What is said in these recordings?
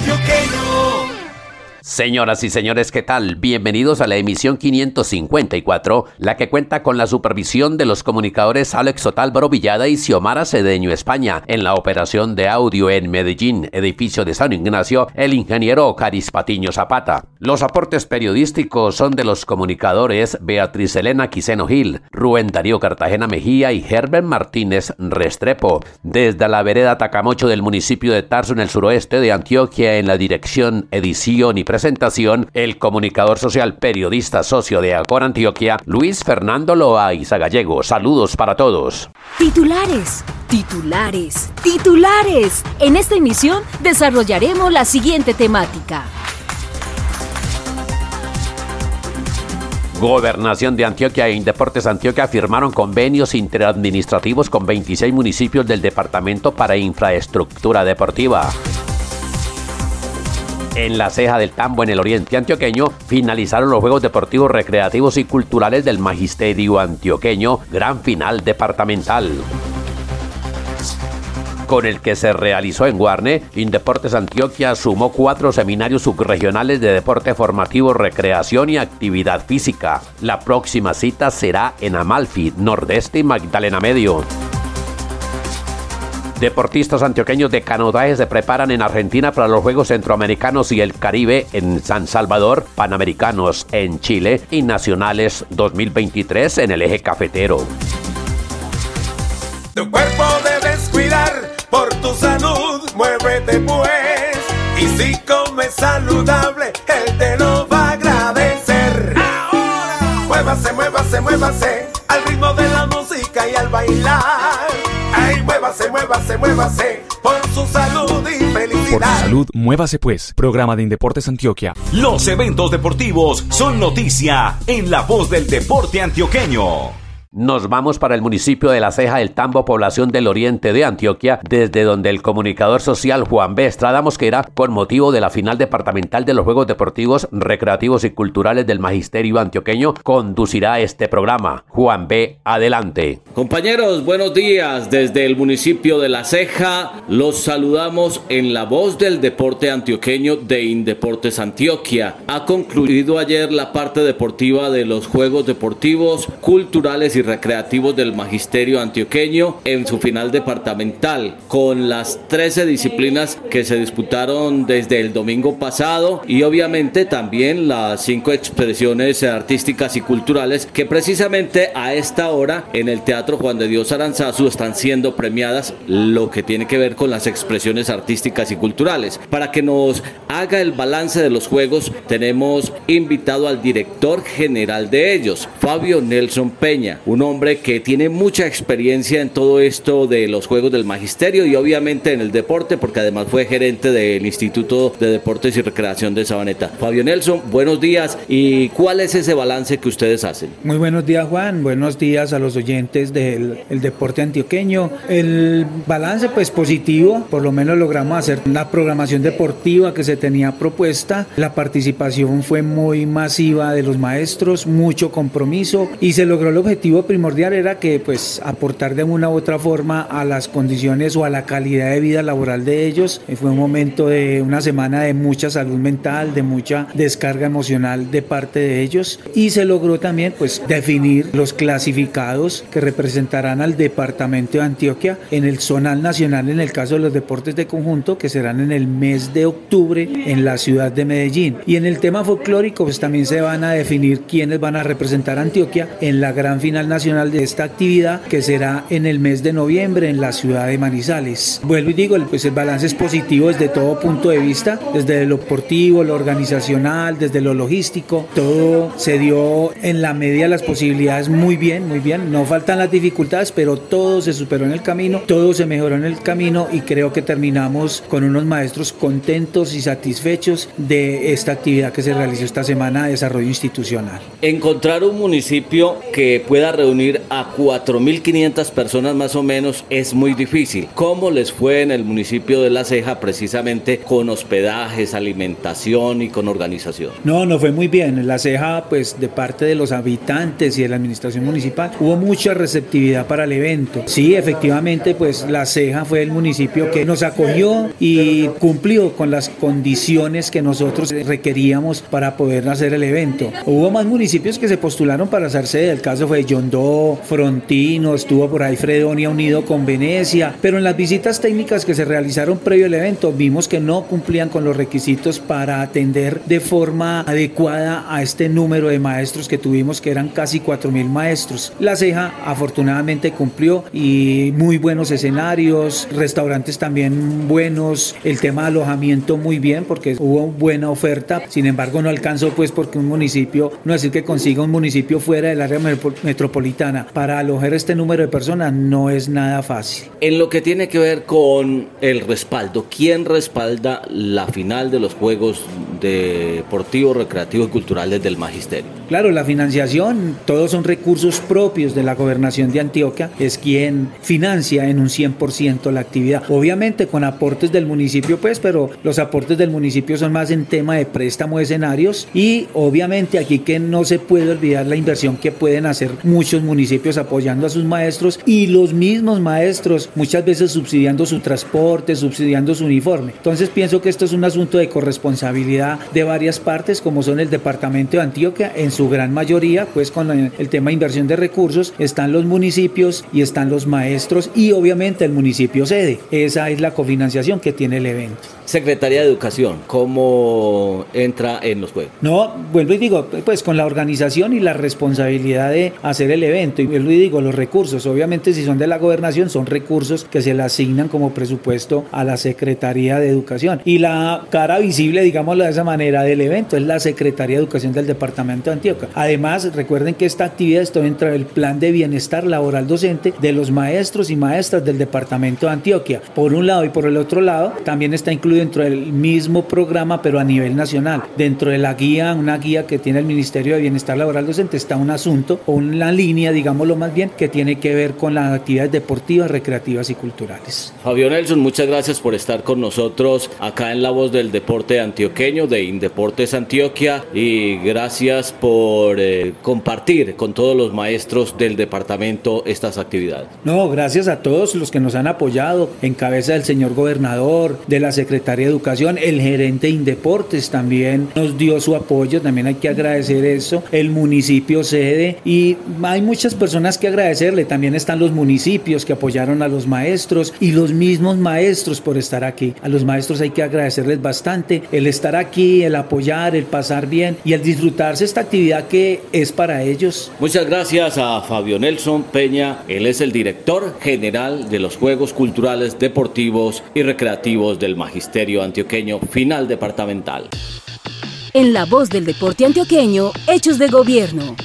Del deporte antioqueño. Señoras y señores, ¿qué tal? Bienvenidos a la emisión 554, la que cuenta con la supervisión de los comunicadores Alex Otálvaro Villada y Xiomara Cedeño España. En la operación de audio en Medellín, edificio de San Ignacio, el ingeniero Caris Patiño Zapata. Los aportes periodísticos son de los comunicadores Beatriz Elena Quiseno Gil, Rubén Darío Cartagena Mejía y Herbert Martínez Restrepo. Desde la vereda Tacamocho del municipio de Tarso en el suroeste de Antioquia, en la dirección, edición y presentación el comunicador social, periodista, socio de Acor Antioquia, Luis Fernando Loaiza Gallego. Saludos para todos. Titulares, titulares, titulares. En esta emisión desarrollaremos la siguiente temática. Gobernación de Antioquia e Indeportes Antioquia firmaron convenios interadministrativos con 26 municipios del departamento para infraestructura deportiva. En la ceja del tambo en el oriente antioqueño finalizaron los Juegos Deportivos Recreativos y Culturales del Magisterio Antioqueño, gran final departamental con el que se realizó en Guarne, Indeportes Antioquia sumó cuatro seminarios subregionales de deporte formativo, recreación y actividad física. La próxima cita será en Amalfi, Nordeste y Magdalena Medio. Deportistas antioqueños de canotaje se preparan en Argentina para los Juegos Centroamericanos y el Caribe en San Salvador, Panamericanos en Chile y Nacionales 2023 en el eje cafetero. Tu cuerpo debes cuidar por tu salud, muévete pues. Y si comes saludable, él te lo va a agradecer. Ahora, muévase, muévase, muévase al ritmo de la música y al bailar muévase, muévase, muévase por su salud y felicidad. Por su salud, muévase pues. Programa de Indeportes Antioquia. Los eventos deportivos son noticia en la voz del deporte antioqueño. Nos vamos para el municipio de La Ceja del Tambo, población del oriente de Antioquia, desde donde el comunicador social Juan B. Estrada Mosquera, con motivo de la final departamental de los Juegos Deportivos, Recreativos y Culturales del Magisterio Antioqueño, conducirá este programa. Juan B. Adelante. Compañeros, buenos días. Desde el municipio de La Ceja, los saludamos en la voz del deporte antioqueño de Indeportes Antioquia. Ha concluido ayer la parte deportiva de los Juegos Deportivos, Culturales y recreativos del Magisterio Antioqueño en su final departamental, con las 13 disciplinas que se disputaron desde el domingo pasado y obviamente también las cinco expresiones artísticas y culturales que precisamente a esta hora en el Teatro Juan de Dios Aranzazu están siendo premiadas lo que tiene que ver con las expresiones artísticas y culturales. Para que nos haga el balance de los juegos tenemos invitado al director general de ellos, Fabio Nelson Peña, un hombre que tiene mucha experiencia en todo esto de los Juegos del Magisterio y obviamente en el deporte, porque además fue gerente del Instituto de Deportes y Recreación de Sabaneta. Fabio Nelson, buenos días. ¿Y cuál es ese balance que ustedes hacen? Muy buenos días, Juan. Buenos días a los oyentes del deporte antioqueño. El balance, pues positivo, por lo menos logramos hacer una programación deportiva que se tenía propuesta. La participación fue muy masiva de los maestros, mucho compromiso y se logró el objetivo primordial era que pues aportar de una u otra forma a las condiciones o a la calidad de vida laboral de ellos. Eh, fue un momento de una semana de mucha salud mental, de mucha descarga emocional de parte de ellos y se logró también pues definir los clasificados que representarán al departamento de Antioquia en el zonal nacional en el caso de los deportes de conjunto que serán en el mes de octubre en la ciudad de Medellín. Y en el tema folclórico pues también se van a definir quiénes van a representar a Antioquia en la gran final nacional de esta actividad que será en el mes de noviembre en la ciudad de Manizales. Vuelvo y digo, pues el balance es positivo desde todo punto de vista, desde lo deportivo, lo organizacional, desde lo logístico, todo se dio en la medida de las posibilidades muy bien, muy bien, no faltan las dificultades, pero todo se superó en el camino, todo se mejoró en el camino y creo que terminamos con unos maestros contentos y satisfechos de esta actividad que se realizó esta semana de desarrollo institucional. Encontrar un municipio que pueda reunir a 4.500 personas más o menos es muy difícil. ¿Cómo les fue en el municipio de La Ceja precisamente con hospedajes, alimentación y con organización? No, no fue muy bien. En La Ceja, pues de parte de los habitantes y de la administración municipal, hubo mucha receptividad para el evento. Sí, efectivamente, pues La Ceja fue el municipio que nos acogió y cumplió con las condiciones que nosotros requeríamos para poder hacer el evento. Hubo más municipios que se postularon para hacer sede. El caso fue Frontino, estuvo por ahí Fredonia unido con Venecia, pero en las visitas técnicas que se realizaron previo al evento vimos que no cumplían con los requisitos para atender de forma adecuada a este número de maestros que tuvimos, que eran casi 4.000 maestros. La ceja afortunadamente cumplió y muy buenos escenarios, restaurantes también buenos, el tema de alojamiento muy bien porque hubo buena oferta, sin embargo no alcanzó pues porque un municipio, no decir que consiga un municipio fuera del área metropolitana para alojar este número de personas no es nada fácil. En lo que tiene que ver con el respaldo, ¿quién respalda la final de los Juegos Deportivos, Recreativos y Culturales del Magisterio? Claro, la financiación, todos son recursos propios de la gobernación de Antioquia, es quien financia en un 100% la actividad. Obviamente con aportes del municipio, pues, pero los aportes del municipio son más en tema de préstamo de escenarios y obviamente aquí que no se puede olvidar la inversión que pueden hacer muchos municipios apoyando a sus maestros y los mismos maestros muchas veces subsidiando su transporte, subsidiando su uniforme. Entonces pienso que esto es un asunto de corresponsabilidad de varias partes como son el departamento de Antioquia en su gran mayoría, pues con el tema de inversión de recursos están los municipios y están los maestros y obviamente el municipio sede. Esa es la cofinanciación que tiene el evento. Secretaría de Educación, ¿cómo entra en los juegos? No, vuelvo y digo, pues con la organización y la responsabilidad de hacer el evento. Y vuelvo y digo, los recursos, obviamente si son de la gobernación, son recursos que se le asignan como presupuesto a la Secretaría de Educación. Y la cara visible, digámoslo de esa manera, del evento es la Secretaría de Educación del Departamento de Antioquia. Además, recuerden que esta actividad está dentro del plan de bienestar laboral docente de los maestros y maestras del Departamento de Antioquia. Por un lado y por el otro lado, también está incluido dentro del mismo programa, pero a nivel nacional. Dentro de la guía, una guía que tiene el Ministerio de Bienestar Laboral Docente, está un asunto o una línea, digámoslo más bien, que tiene que ver con las actividades deportivas, recreativas y culturales. Fabio Nelson, muchas gracias por estar con nosotros acá en La Voz del Deporte Antioqueño de Indeportes Antioquia y gracias por eh, compartir con todos los maestros del departamento estas actividades. No, gracias a todos los que nos han apoyado, en cabeza del señor gobernador, de la Secretaría de Educación, el gerente de Indeportes también nos dio su apoyo, también hay que agradecer eso, el municipio sede y hay muchas personas que agradecerle, también están los municipios que apoyaron a los maestros y los mismos maestros por estar aquí. A los maestros hay que agradecerles bastante el estar aquí, el apoyar, el pasar bien y el disfrutarse esta actividad que es para ellos. Muchas gracias a Fabio Nelson Peña, él es el director general de los Juegos Culturales, Deportivos y Recreativos del Magisterio Antioqueño Final Departamental. En la voz del deporte antioqueño, Hechos de Gobierno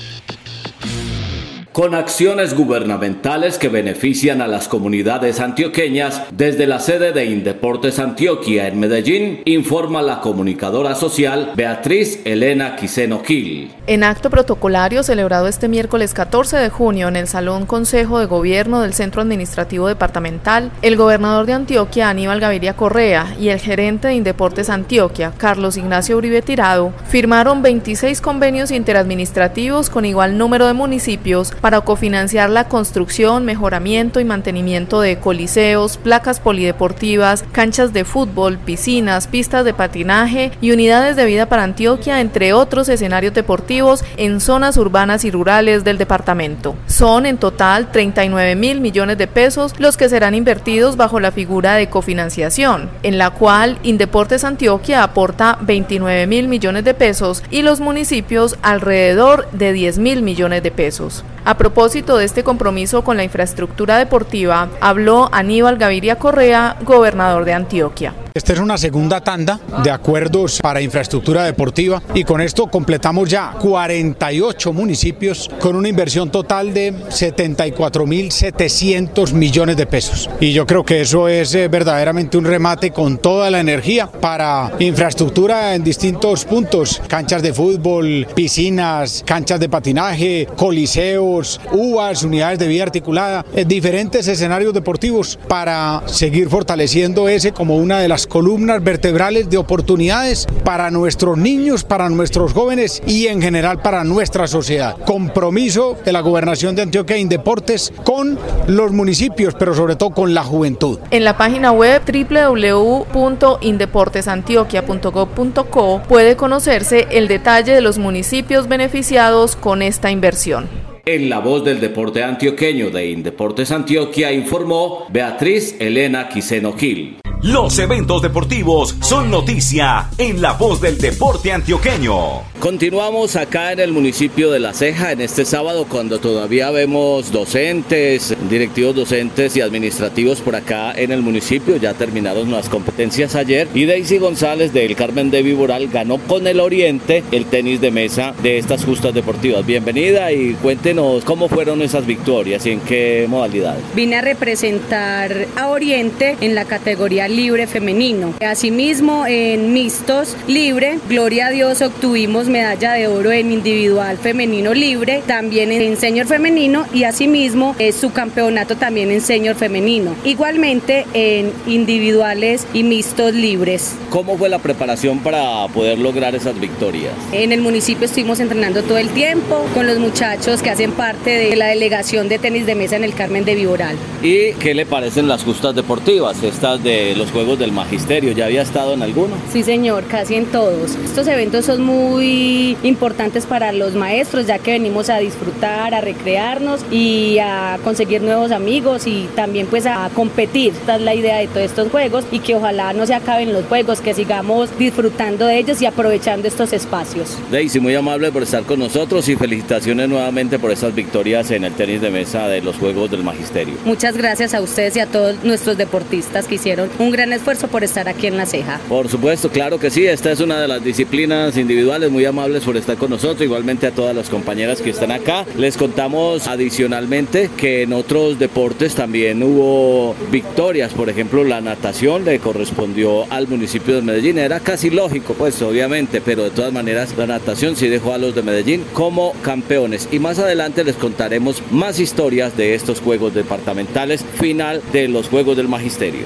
con acciones gubernamentales que benefician a las comunidades antioqueñas desde la sede de Indeportes Antioquia en Medellín, informa la comunicadora social Beatriz Elena Quiseno Gil. En acto protocolario celebrado este miércoles 14 de junio en el Salón Consejo de Gobierno del Centro Administrativo Departamental, el gobernador de Antioquia, Aníbal Gaviria Correa, y el gerente de Indeportes Antioquia, Carlos Ignacio Uribe Tirado, firmaron 26 convenios interadministrativos con igual número de municipios para cofinanciar la construcción, mejoramiento y mantenimiento de coliseos, placas polideportivas, canchas de fútbol, piscinas, pistas de patinaje y unidades de vida para Antioquia, entre otros escenarios deportivos en zonas urbanas y rurales del departamento. Son en total 39 mil millones de pesos los que serán invertidos bajo la figura de cofinanciación, en la cual Indeportes Antioquia aporta 29 mil millones de pesos y los municipios alrededor de 10 mil millones de pesos. A propósito de este compromiso con la infraestructura deportiva, habló Aníbal Gaviria Correa, gobernador de Antioquia. Esta es una segunda tanda de acuerdos para infraestructura deportiva y con esto completamos ya 48 municipios con una inversión total de 74.700 millones de pesos. Y yo creo que eso es eh, verdaderamente un remate con toda la energía para infraestructura en distintos puntos, canchas de fútbol, piscinas, canchas de patinaje, coliseos, uvas, unidades de vía articulada, diferentes escenarios deportivos para seguir fortaleciendo ese como una de las columnas vertebrales de oportunidades para nuestros niños, para nuestros jóvenes y en general para nuestra sociedad. Compromiso de la gobernación de Antioquia en deportes con los municipios, pero sobre todo con la juventud. En la página web www.indeportesantioquia.gov.co puede conocerse el detalle de los municipios beneficiados con esta inversión. En la voz del deporte antioqueño de Indeportes Antioquia informó Beatriz Elena Quiseno Gil. Los eventos deportivos son noticia en la voz del deporte antioqueño. Continuamos acá en el municipio de La Ceja en este sábado cuando todavía vemos docentes, directivos docentes y administrativos por acá en el municipio. Ya terminaron las competencias ayer y Daisy González del Carmen de Viboral ganó con el Oriente el tenis de mesa de estas justas deportivas. Bienvenida y cuéntenos cómo fueron esas victorias y en qué modalidad. Vine a representar a Oriente en la categoría libre femenino. Asimismo, en mixtos libre, gloria a Dios, obtuvimos medalla de oro en individual femenino libre, también en senior femenino y asimismo es su campeonato también en senior femenino. Igualmente en individuales y mixtos libres. ¿Cómo fue la preparación para poder lograr esas victorias? En el municipio estuvimos entrenando todo el tiempo con los muchachos que hacen parte de la delegación de tenis de mesa en el Carmen de Viboral. ¿Y qué le parecen las justas deportivas, estas de los Juegos del Magisterio? ¿Ya había estado en alguno? Sí, señor, casi en todos. Estos eventos son muy importantes para los maestros, ya que venimos a disfrutar, a recrearnos y a conseguir nuevos amigos y también pues a competir. Esta es la idea de todos estos juegos y que ojalá no se acaben los juegos, que sigamos disfrutando de ellos y aprovechando estos espacios. Daisy, muy amable por estar con nosotros y felicitaciones nuevamente por esas victorias en el tenis de mesa de los Juegos del Magisterio. Muchas gracias a ustedes y a todos nuestros deportistas que hicieron un gran esfuerzo por estar aquí en La Ceja. Por supuesto, claro que sí, esta es una de las disciplinas individuales, muy amables por estar con nosotros, igualmente a todas las compañeras que están acá. Les contamos adicionalmente que en otros deportes también hubo victorias, por ejemplo la natación le correspondió al municipio de Medellín, era casi lógico pues obviamente, pero de todas maneras la natación sí dejó a los de Medellín como campeones y más adelante les contaremos más historias de estos Juegos Departamentales, final de los Juegos del Magisterio.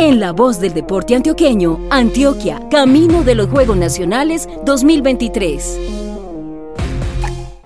En la voz del deporte antioqueño, Antioquia, Camino de los Juegos Nacionales 2023.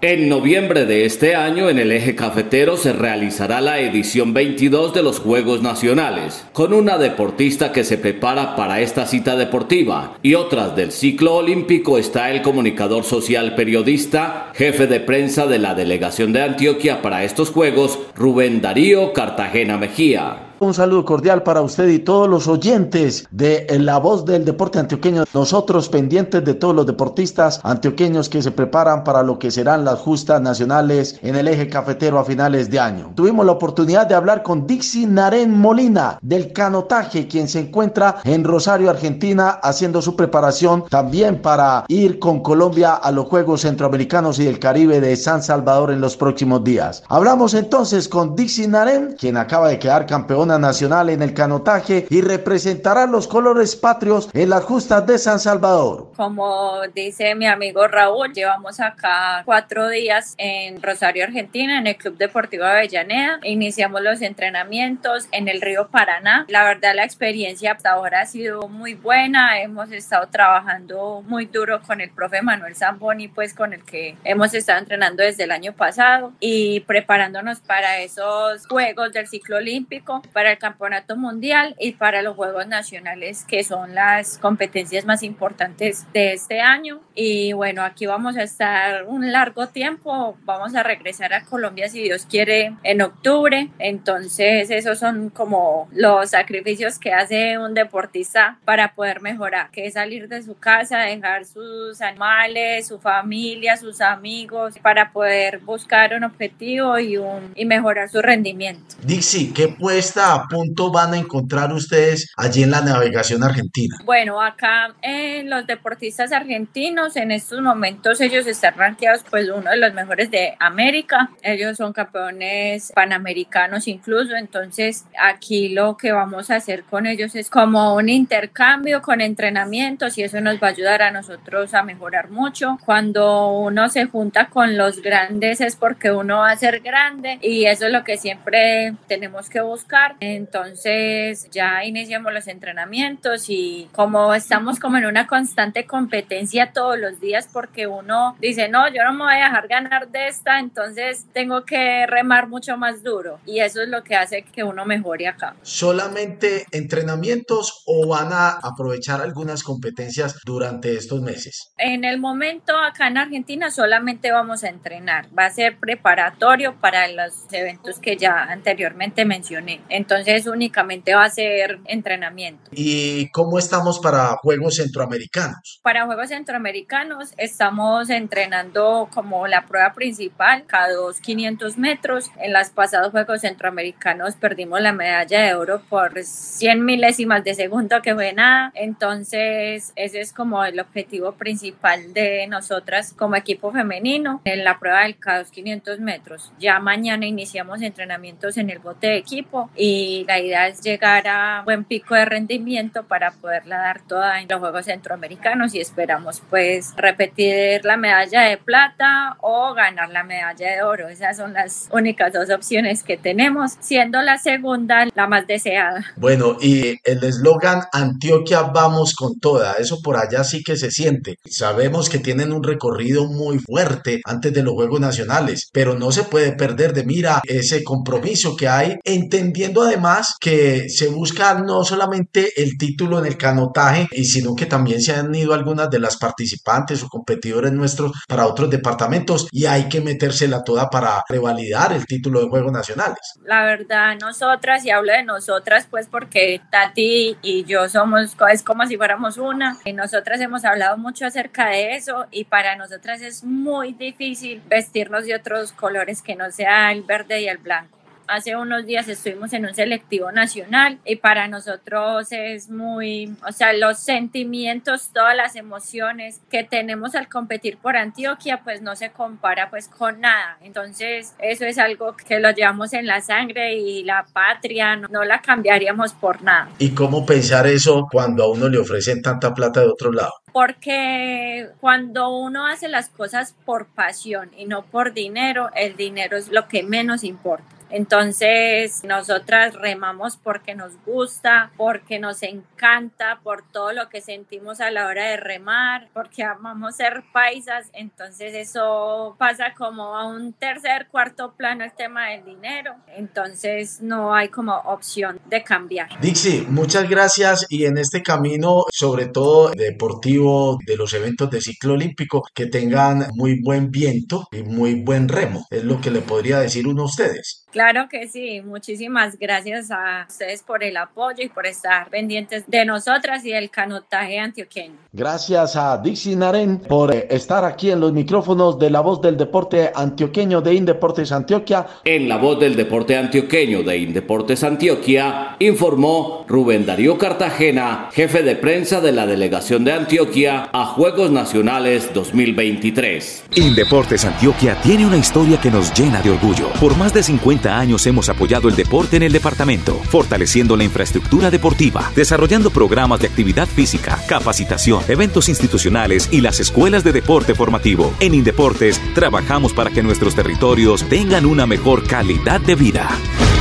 En noviembre de este año en el eje cafetero se realizará la edición 22 de los Juegos Nacionales, con una deportista que se prepara para esta cita deportiva y otras del ciclo olímpico está el comunicador social periodista, jefe de prensa de la delegación de Antioquia para estos Juegos, Rubén Darío Cartagena Mejía. Un saludo cordial para usted y todos los oyentes de La Voz del Deporte Antioqueño. Nosotros pendientes de todos los deportistas antioqueños que se preparan para lo que serán las justas nacionales en el eje cafetero a finales de año. Tuvimos la oportunidad de hablar con Dixie Naren Molina del canotaje, quien se encuentra en Rosario, Argentina, haciendo su preparación también para ir con Colombia a los Juegos Centroamericanos y del Caribe de San Salvador en los próximos días. Hablamos entonces con Dixie Naren, quien acaba de quedar campeona nacional en el canotaje y representará los colores patrios en las justas de San Salvador. Como dice mi amigo Raúl, llevamos acá cuatro días en Rosario, Argentina, en el Club Deportivo Avellaneda. Iniciamos los entrenamientos en el río Paraná. La verdad, la experiencia hasta ahora ha sido muy buena. Hemos estado trabajando muy duro con el profe Manuel Zamboni, pues con el que hemos estado entrenando desde el año pasado y preparándonos para esos Juegos del ciclo olímpico para el campeonato mundial y para los Juegos Nacionales, que son las competencias más importantes de este año. Y bueno, aquí vamos a estar un largo tiempo, vamos a regresar a Colombia si Dios quiere en octubre. Entonces, esos son como los sacrificios que hace un deportista para poder mejorar, que es salir de su casa, dejar sus animales, su familia, sus amigos, para poder buscar un objetivo y, un, y mejorar su rendimiento. Dixie, ¿qué puesta a punto van a encontrar ustedes allí en la navegación argentina? Bueno, acá en los deportistas argentinos en estos momentos ellos están rankeados pues uno de los mejores de América. Ellos son campeones panamericanos incluso, entonces aquí lo que vamos a hacer con ellos es como un intercambio con entrenamientos y eso nos va a ayudar a nosotros a mejorar mucho. Cuando uno se junta con los grandes es porque uno va a ser grande y eso es lo que siempre tenemos que buscar. Entonces ya iniciamos los entrenamientos y como estamos como en una constante competencia todos los días porque uno dice, no, yo no me voy a dejar ganar de esta, entonces tengo que remar mucho más duro y eso es lo que hace que uno mejore acá. ¿Solamente entrenamientos o van a aprovechar algunas competencias durante estos meses? En el momento acá en Argentina solamente vamos a entrenar, va a ser preparatorio para los eventos que ya anteriormente mencioné, entonces únicamente va a ser entrenamiento. ¿Y cómo estamos para Juegos Centroamericanos? Para Juegos Centroamericanos estamos entrenando como la prueba principal, cada dos 500 metros. En los pasados Juegos Centroamericanos perdimos la medalla de oro por 100 milésimas de segundo, que fue nada. Entonces, ese es como el objetivo principal de nosotras como equipo femenino en la prueba del K2 500 metros. Ya mañana iniciamos entrenamientos en el bote de equipo y la idea es llegar a buen pico de rendimiento para poderla dar toda en los Juegos Centroamericanos y esperamos pues repetir la medalla de plata o ganar la medalla de oro. Esas son las únicas dos opciones que tenemos, siendo la segunda la más deseada. Bueno, y el eslogan Antioquia vamos con toda, eso por allá sí que se siente. Sabemos que tienen un recorrido muy fuerte antes de los Juegos Nacionales, pero no se puede perder de mira ese compromiso que hay, entendiendo además que se busca no solamente el título en el canotaje, sino que también se han ido algunas de las participantes o competidores nuestros para otros departamentos y hay que metérsela toda para revalidar el título de Juegos Nacionales. La verdad, nosotras, y hablo de nosotras, pues porque Tati y yo somos, es como si fuéramos una, y nosotras hemos hablado mucho acerca de eso y para nosotras es muy difícil vestirnos de otros colores que no sea el verde y el blanco hace unos días estuvimos en un selectivo nacional y para nosotros es muy, o sea, los sentimientos, todas las emociones que tenemos al competir por Antioquia, pues no se compara pues con nada. Entonces, eso es algo que lo llevamos en la sangre y la patria no, no la cambiaríamos por nada. ¿Y cómo pensar eso cuando a uno le ofrecen tanta plata de otro lado? porque cuando uno hace las cosas por pasión y no por dinero, el dinero es lo que menos importa. Entonces, nosotras remamos porque nos gusta, porque nos encanta, por todo lo que sentimos a la hora de remar, porque amamos ser paisas. Entonces, eso pasa como a un tercer, cuarto plano el tema del dinero. Entonces, no hay como opción de cambiar. Dixie, muchas gracias y en este camino, sobre todo deportivo de los eventos de ciclo olímpico, que tengan muy buen viento y muy buen remo. Es lo que le podría decir uno a ustedes. Claro que sí, muchísimas gracias a ustedes por el apoyo y por estar pendientes de nosotras y del canotaje antioqueño. Gracias a Dixie Naren por eh, estar aquí en los micrófonos de la voz del deporte antioqueño de Indeportes Antioquia. En la voz del deporte antioqueño de Indeportes Antioquia informó Rubén Darío Cartagena, jefe de prensa de la delegación de Antioquia a Juegos Nacionales 2023. Indeportes Antioquia tiene una historia que nos llena de orgullo. Por más de 50 años hemos apoyado el deporte en el departamento, fortaleciendo la infraestructura deportiva, desarrollando programas de actividad física, capacitación, eventos institucionales y las escuelas de deporte formativo. En Indeportes trabajamos para que nuestros territorios tengan una mejor calidad de vida.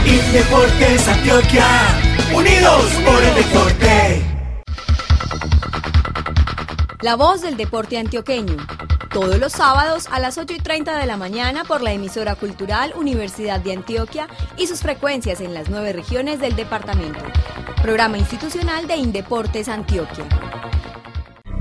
Indeportes Antioquia, unidos por el deporte. La voz del deporte antioqueño. Todos los sábados a las 8 y 30 de la mañana por la emisora cultural Universidad de Antioquia y sus frecuencias en las nueve regiones del departamento. Programa institucional de Indeportes Antioquia.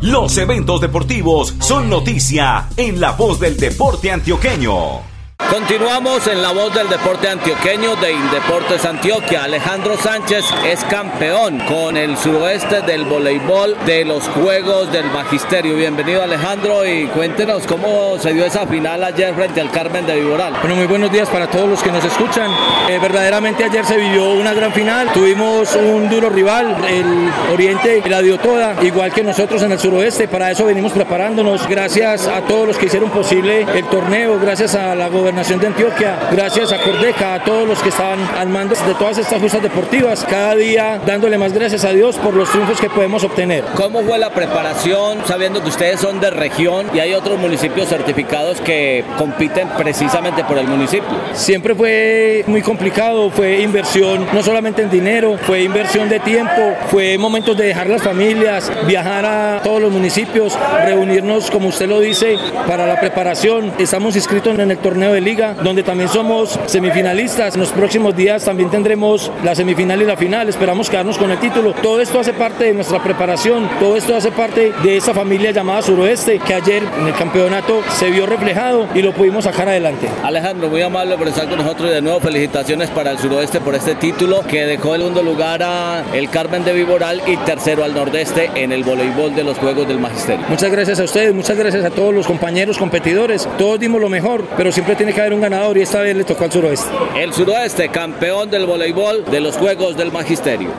Los eventos deportivos son noticia en la voz del deporte antioqueño. Continuamos en la voz del deporte antioqueño de Indeportes Antioquia. Alejandro Sánchez es campeón con el suroeste del voleibol de los Juegos del Magisterio. Bienvenido Alejandro y cuéntenos cómo se dio esa final ayer frente al Carmen de Viboral. Bueno, muy buenos días para todos los que nos escuchan. Eh, verdaderamente ayer se vivió una gran final. Tuvimos un duro rival, el Oriente la dio toda, igual que nosotros en el suroeste. Para eso venimos preparándonos. Gracias a todos los que hicieron posible el torneo, gracias a la gobernación de Antioquia, gracias a Cordeca, a todos los que estaban al mando de todas estas justas deportivas, cada día dándole más gracias a Dios por los triunfos que podemos obtener. ¿Cómo fue la preparación, sabiendo que ustedes son de región y hay otros municipios certificados que compiten precisamente por el municipio? Siempre fue muy complicado, fue inversión no solamente en dinero, fue inversión de tiempo, fue momentos de dejar las familias, viajar a todos los municipios, reunirnos, como usted lo dice, para la preparación. Estamos inscritos en el torneo de liga, donde también somos semifinalistas. En los próximos días también tendremos la semifinal y la final. Esperamos quedarnos con el título. Todo esto hace parte de nuestra preparación, todo esto hace parte de esa familia llamada Suroeste, que ayer en el campeonato se vio reflejado y lo pudimos sacar adelante. Alejandro, muy amable por estar con nosotros y de nuevo felicitaciones para el Suroeste por este título que dejó el segundo lugar a el Carmen de Viboral y tercero al Nordeste en el voleibol de los Juegos del Magisterio. Muchas gracias a ustedes, muchas gracias a todos los compañeros competidores. Todos dimos lo mejor, pero siempre tiene que haber un ganador y esta vez le tocó al suroeste. El suroeste, campeón del voleibol de los Juegos del Magisterio.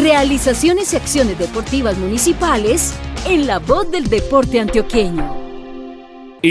Realizaciones y acciones deportivas municipales en la voz del deporte antioqueño.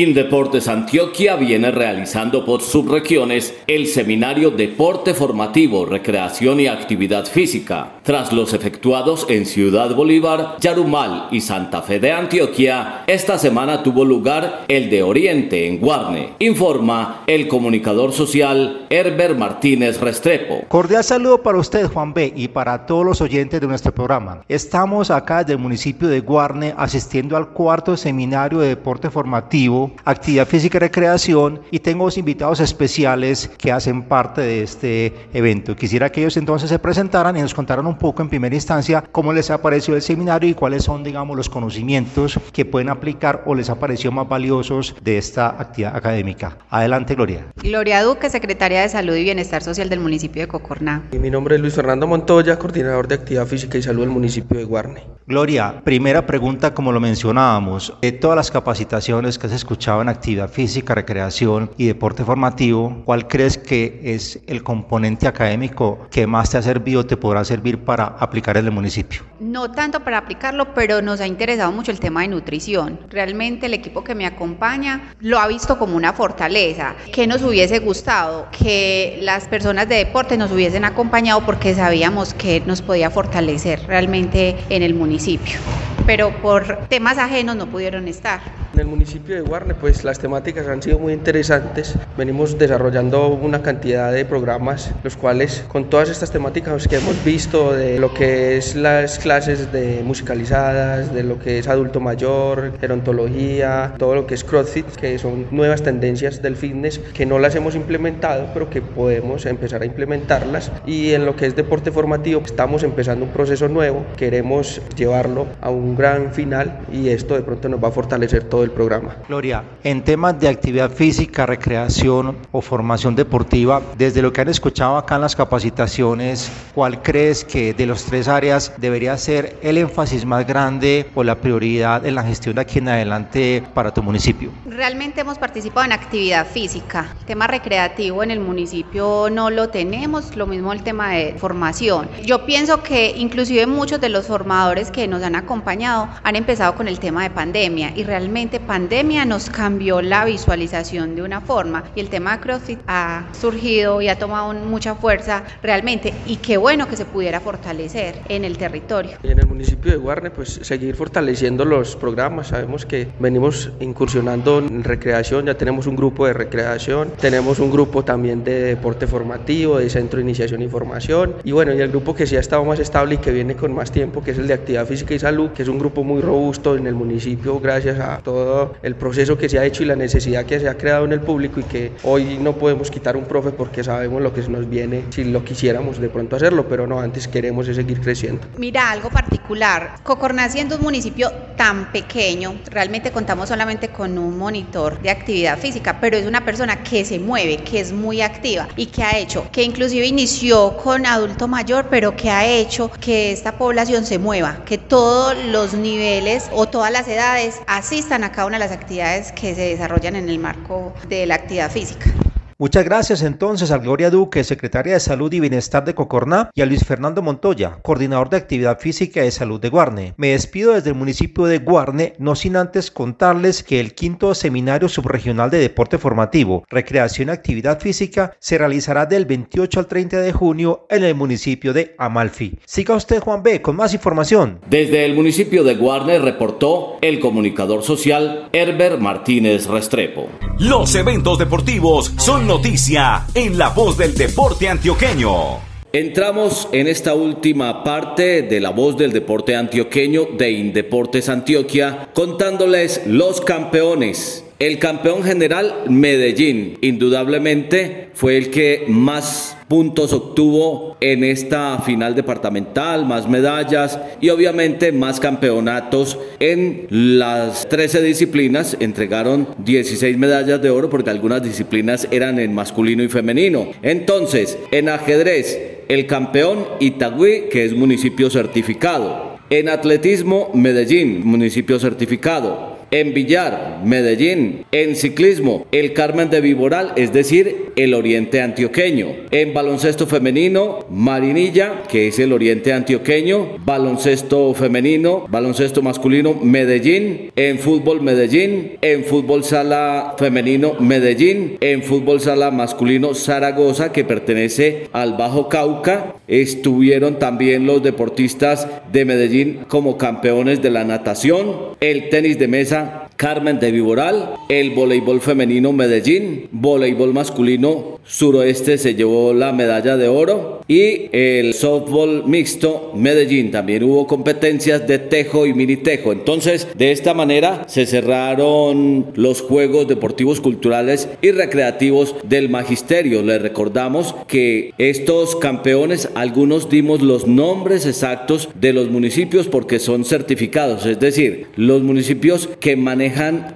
Indeportes Antioquia viene realizando por subregiones el seminario Deporte Formativo, Recreación y Actividad Física. Tras los efectuados en Ciudad Bolívar, Yarumal y Santa Fe de Antioquia, esta semana tuvo lugar el de Oriente en Guarne, informa el comunicador social Herbert Martínez Restrepo. Cordial saludo para usted, Juan B, y para todos los oyentes de nuestro programa. Estamos acá del municipio de Guarne asistiendo al cuarto seminario de deporte formativo actividad física y recreación y tengo dos invitados especiales que hacen parte de este evento. Quisiera que ellos entonces se presentaran y nos contaran un poco en primera instancia cómo les ha parecido el seminario y cuáles son, digamos, los conocimientos que pueden aplicar o les ha parecido más valiosos de esta actividad académica. Adelante, Gloria. Gloria Duque, secretaria de Salud y Bienestar Social del municipio de Cocorná. Y mi nombre es Luis Fernando Montoya, coordinador de Actividad Física y Salud del municipio de Guarne. Gloria, primera pregunta, como lo mencionábamos, de todas las capacitaciones que se escuchado en actividad física, recreación y deporte formativo, ¿cuál crees que es el componente académico que más te ha servido, te podrá servir para aplicar en el municipio? No tanto para aplicarlo, pero nos ha interesado mucho el tema de nutrición. Realmente el equipo que me acompaña lo ha visto como una fortaleza. que nos hubiese gustado? Que las personas de deporte nos hubiesen acompañado porque sabíamos que nos podía fortalecer realmente en el municipio. Pero por temas ajenos no pudieron estar. En el municipio de Pues las temáticas han sido muy interesantes. Venimos desarrollando una cantidad de programas, los cuales con todas estas temáticas que hemos visto, de lo que es las clases de musicalizadas, de lo que es adulto mayor, gerontología, todo lo que es CrossFit, que son nuevas tendencias del fitness que no las hemos implementado, pero que podemos empezar a implementarlas. Y en lo que es deporte formativo, estamos empezando un proceso nuevo, queremos llevarlo a un gran final y esto de pronto nos va a fortalecer todo el programa. Gloria, en temas de actividad física, recreación o formación deportiva, desde lo que han escuchado acá en las capacitaciones, ¿cuál crees que de los tres áreas debería ser el énfasis más grande o la prioridad en la gestión de aquí en adelante para tu municipio? Realmente hemos participado en actividad física. El tema recreativo en el municipio no lo tenemos, lo mismo el tema de formación. Yo pienso que inclusive muchos de los formadores que nos han acompañado han empezado con el tema de pandemia y realmente pandemia cambió la visualización de una forma y el tema de CrossFit ha surgido y ha tomado mucha fuerza realmente y qué bueno que se pudiera fortalecer en el territorio. En el municipio de Guarne pues seguir fortaleciendo los programas, sabemos que venimos incursionando en recreación, ya tenemos un grupo de recreación, tenemos un grupo también de deporte formativo, de centro de iniciación y formación y bueno, y el grupo que sí ha estado más estable y que viene con más tiempo, que es el de actividad física y salud, que es un grupo muy robusto en el municipio gracias a todo el proceso que se ha hecho y la necesidad que se ha creado en el público y que hoy no podemos quitar un profe porque sabemos lo que nos viene si lo quisiéramos de pronto hacerlo, pero no, antes queremos seguir creciendo. Mira, algo particular, Cocorná siendo un municipio tan pequeño, realmente contamos solamente con un monitor de actividad física, pero es una persona que se mueve, que es muy activa y que ha hecho, que inclusive inició con adulto mayor, pero que ha hecho que esta población se mueva, que todos los niveles o todas las edades asistan a cada una de las actividades que se desarrollan en el marco de la actividad física. Muchas gracias entonces a Gloria Duque, secretaria de Salud y Bienestar de Cocorná, y a Luis Fernando Montoya, coordinador de Actividad Física y de Salud de Guarne. Me despido desde el municipio de Guarne, no sin antes contarles que el quinto Seminario Subregional de Deporte Formativo, Recreación y Actividad Física se realizará del 28 al 30 de junio en el municipio de Amalfi. Siga usted, Juan B., con más información. Desde el municipio de Guarne reportó el comunicador social Herbert Martínez Restrepo. Los eventos deportivos son noticia en la voz del deporte antioqueño. Entramos en esta última parte de la voz del deporte antioqueño de Indeportes Antioquia contándoles los campeones. El campeón general Medellín, indudablemente, fue el que más puntos obtuvo en esta final departamental, más medallas y obviamente más campeonatos en las 13 disciplinas. Entregaron 16 medallas de oro porque algunas disciplinas eran en masculino y femenino. Entonces, en ajedrez, el campeón Itagüí, que es municipio certificado. En atletismo, Medellín, municipio certificado en billar, Medellín, en ciclismo, el Carmen de Viboral, es decir, el Oriente Antioqueño, en baloncesto femenino, Marinilla, que es el Oriente Antioqueño, baloncesto femenino, baloncesto masculino, Medellín, en fútbol Medellín, en fútbol sala femenino, Medellín, en fútbol sala masculino, Zaragoza, que pertenece al Bajo Cauca, estuvieron también los deportistas de Medellín como campeones de la natación, el tenis de mesa, Carmen de Viboral, el voleibol femenino Medellín, voleibol masculino Suroeste se llevó la medalla de oro y el softball mixto Medellín también hubo competencias de tejo y mini tejo. Entonces, de esta manera se cerraron los Juegos Deportivos Culturales y Recreativos del Magisterio. Les recordamos que estos campeones, algunos dimos los nombres exactos de los municipios porque son certificados, es decir, los municipios que manejan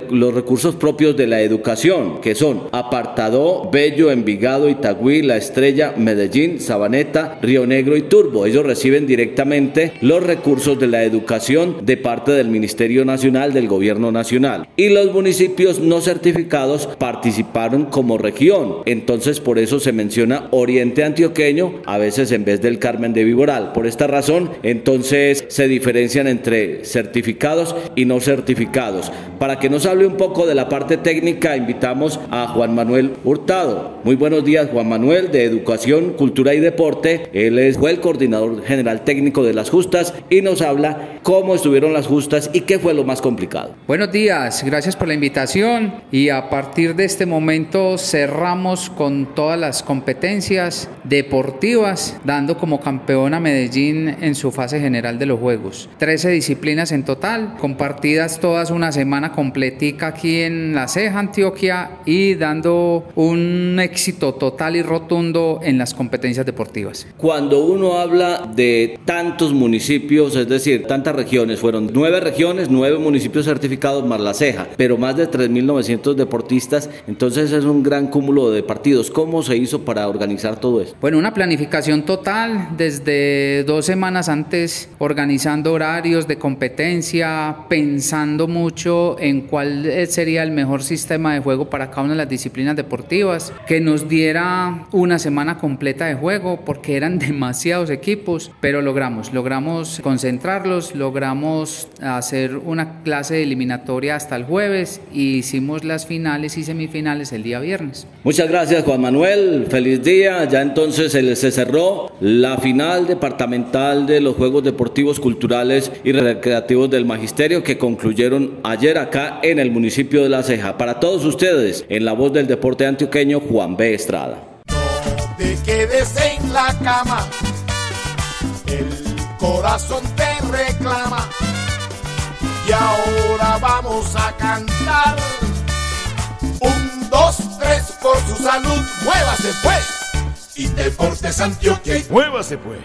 los recursos propios de la educación, que son Apartado, Bello, Envigado, Itagüí, La Estrella, Medellín, Sabaneta, Río Negro y Turbo. Ellos reciben directamente los recursos de la educación de parte del Ministerio Nacional del Gobierno Nacional. Y los municipios no certificados participaron como región. Entonces por eso se menciona Oriente Antioqueño, a veces en vez del Carmen de Viboral. Por esta razón, entonces se diferencian entre certificados y no certificados. Para que nos hable un poco de la parte técnica, invitamos a Juan Manuel Hurtado. Muy buenos días, Juan Manuel, de Educación, Cultura y Deporte. Él es, el coordinador general técnico de las justas y nos habla cómo estuvieron las justas y qué fue lo más complicado. Buenos días, gracias por la invitación y a partir de este momento cerramos con todas las competencias deportivas, dando como campeón a Medellín en su fase general de los Juegos. 13 disciplinas en total, compartidas todas una semana completica aquí en La Ceja, Antioquia, y dando un éxito total y rotundo en las competencias deportivas. Cuando uno habla de tantos municipios, es decir, tantas regiones, fueron nueve regiones, nueve municipios certificados más La Ceja, pero más de 3.900 deportistas, entonces es un gran cúmulo de partidos. ¿Cómo se hizo para organizar todo esto? Bueno, una planificación total desde dos semanas antes, organizando horarios de competencia, pensando mucho en cuál sería el mejor sistema de juego para cada una de las disciplinas deportivas, que nos diera una semana completa de juego, porque eran demasiados equipos, pero logramos, logramos concentrarlos, logramos hacer una clase de eliminatoria hasta el jueves y hicimos las finales y semifinales el día viernes. Muchas gracias Juan Manuel, feliz día, ya entonces se cerró la final departamental de los Juegos Deportivos Culturales y Recreativos del Magisterio que concluyeron ayer acá en el municipio de La Ceja. Para todos ustedes, en la voz del deporte antioqueño, Juan B. Estrada. No te quedes en la cama, el corazón te reclama y ahora vamos a cantar. Un, dos, tres, por su salud, muévase pues. Y Deportes Antioquia, muévase pues.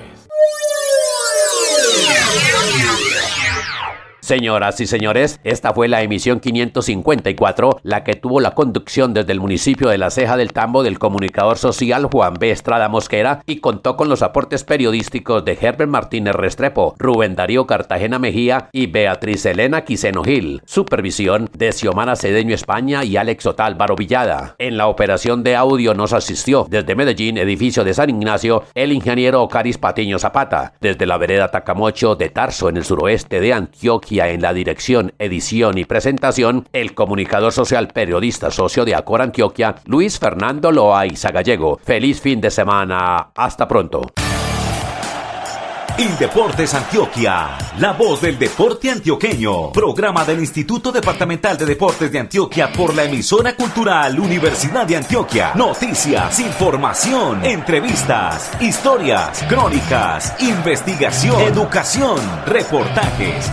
Señoras y señores, esta fue la emisión 554, la que tuvo la conducción desde el municipio de La Ceja del Tambo del comunicador social Juan B. Estrada Mosquera y contó con los aportes periodísticos de Herbert Martínez Restrepo, Rubén Darío Cartagena Mejía y Beatriz Elena Quiseno Gil. Supervisión de Xiomara Cedeño España y Alex Otálvaro Villada. En la operación de audio nos asistió desde Medellín, edificio de San Ignacio, el ingeniero Ocaris Patiño Zapata. Desde la vereda Tacamocho de Tarso en el suroeste de Antioquia en la dirección, edición y presentación, el comunicador social periodista socio de Acor Antioquia, Luis Fernando Loaiza Gallego. Feliz fin de semana. Hasta pronto. Indeportes Antioquia, la voz del deporte antioqueño. Programa del Instituto Departamental de Deportes de Antioquia por la emisora cultural Universidad de Antioquia. Noticias, información, entrevistas, historias, crónicas, investigación, educación, reportajes